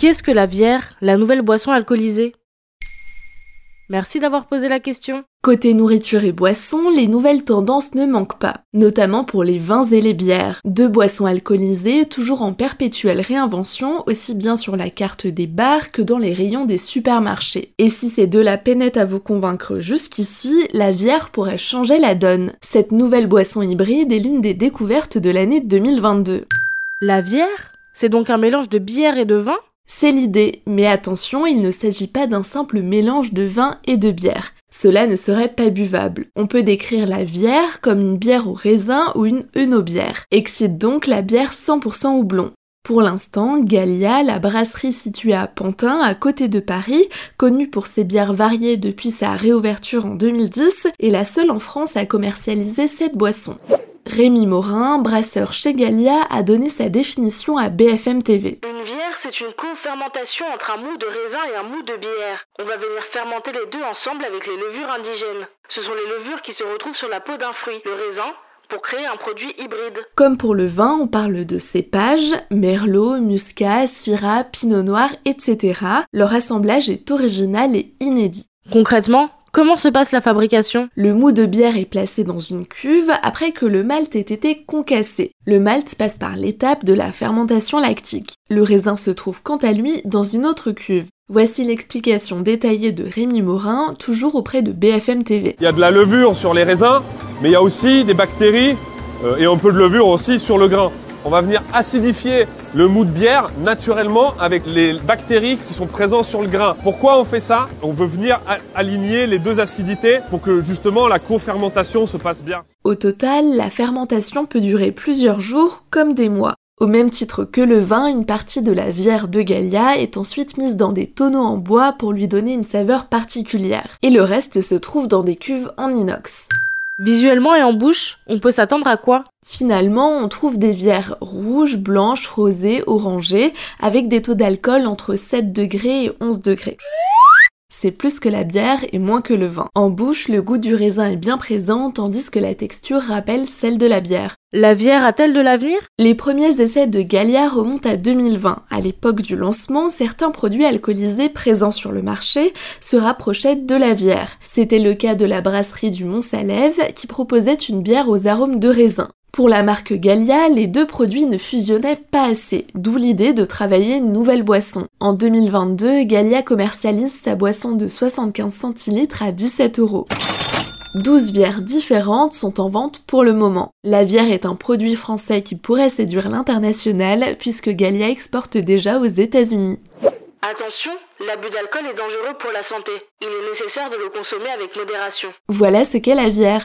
Qu'est-ce que la bière, la nouvelle boisson alcoolisée? Merci d'avoir posé la question. Côté nourriture et boissons, les nouvelles tendances ne manquent pas, notamment pour les vins et les bières. Deux boissons alcoolisées toujours en perpétuelle réinvention, aussi bien sur la carte des bars que dans les rayons des supermarchés. Et si ces deux-là peinaient à vous convaincre jusqu'ici, la bière pourrait changer la donne. Cette nouvelle boisson hybride est l'une des découvertes de l'année 2022. La bière? C'est donc un mélange de bière et de vin? C'est l'idée, mais attention, il ne s'agit pas d'un simple mélange de vin et de bière. Cela ne serait pas buvable. On peut décrire la bière comme une bière au raisin ou une œnobière. Excite donc la bière 100% houblon. Pour l'instant, Gallia, la brasserie située à Pantin, à côté de Paris, connue pour ses bières variées depuis sa réouverture en 2010, est la seule en France à commercialiser cette boisson. Rémi Morin, brasseur chez Gallia, a donné sa définition à BFM TV. Une bière, c'est une co-fermentation entre un mou de raisin et un mou de bière. On va venir fermenter les deux ensemble avec les levures indigènes. Ce sont les levures qui se retrouvent sur la peau d'un fruit, le raisin, pour créer un produit hybride. Comme pour le vin, on parle de cépages, merlot, muscat, syrah, pinot noir, etc. Leur assemblage est original et inédit. Concrètement, Comment se passe la fabrication? Le mou de bière est placé dans une cuve après que le malt ait été concassé. Le malt passe par l'étape de la fermentation lactique. Le raisin se trouve quant à lui dans une autre cuve. Voici l'explication détaillée de Rémi Morin, toujours auprès de BFM TV. Il y a de la levure sur les raisins, mais il y a aussi des bactéries euh, et un peu de levure aussi sur le grain on va venir acidifier le mou de bière naturellement avec les bactéries qui sont présentes sur le grain. Pourquoi on fait ça? On veut venir aligner les deux acidités pour que justement la co-fermentation se passe bien. Au total, la fermentation peut durer plusieurs jours comme des mois. Au même titre que le vin, une partie de la bière de Gallia est ensuite mise dans des tonneaux en bois pour lui donner une saveur particulière. Et le reste se trouve dans des cuves en inox. Visuellement et en bouche, on peut s'attendre à quoi? Finalement, on trouve des bières rouges, blanches, rosées, orangées, avec des taux d'alcool entre 7 degrés et 11 degrés c'est plus que la bière et moins que le vin. En bouche, le goût du raisin est bien présent, tandis que la texture rappelle celle de la bière. La bière a-t-elle de l'avenir? Les premiers essais de Gallia remontent à 2020. À l'époque du lancement, certains produits alcoolisés présents sur le marché se rapprochaient de la bière. C'était le cas de la brasserie du Mont-Salève qui proposait une bière aux arômes de raisin. Pour la marque Gallia, les deux produits ne fusionnaient pas assez, d'où l'idée de travailler une nouvelle boisson. En 2022, Gallia commercialise sa boisson de 75 centilitres à 17 euros. 12 bières différentes sont en vente pour le moment. La bière est un produit français qui pourrait séduire l'international puisque Gallia exporte déjà aux États-Unis. Attention, l'abus d'alcool est dangereux pour la santé. Il est nécessaire de le consommer avec modération. Voilà ce qu'est la bière.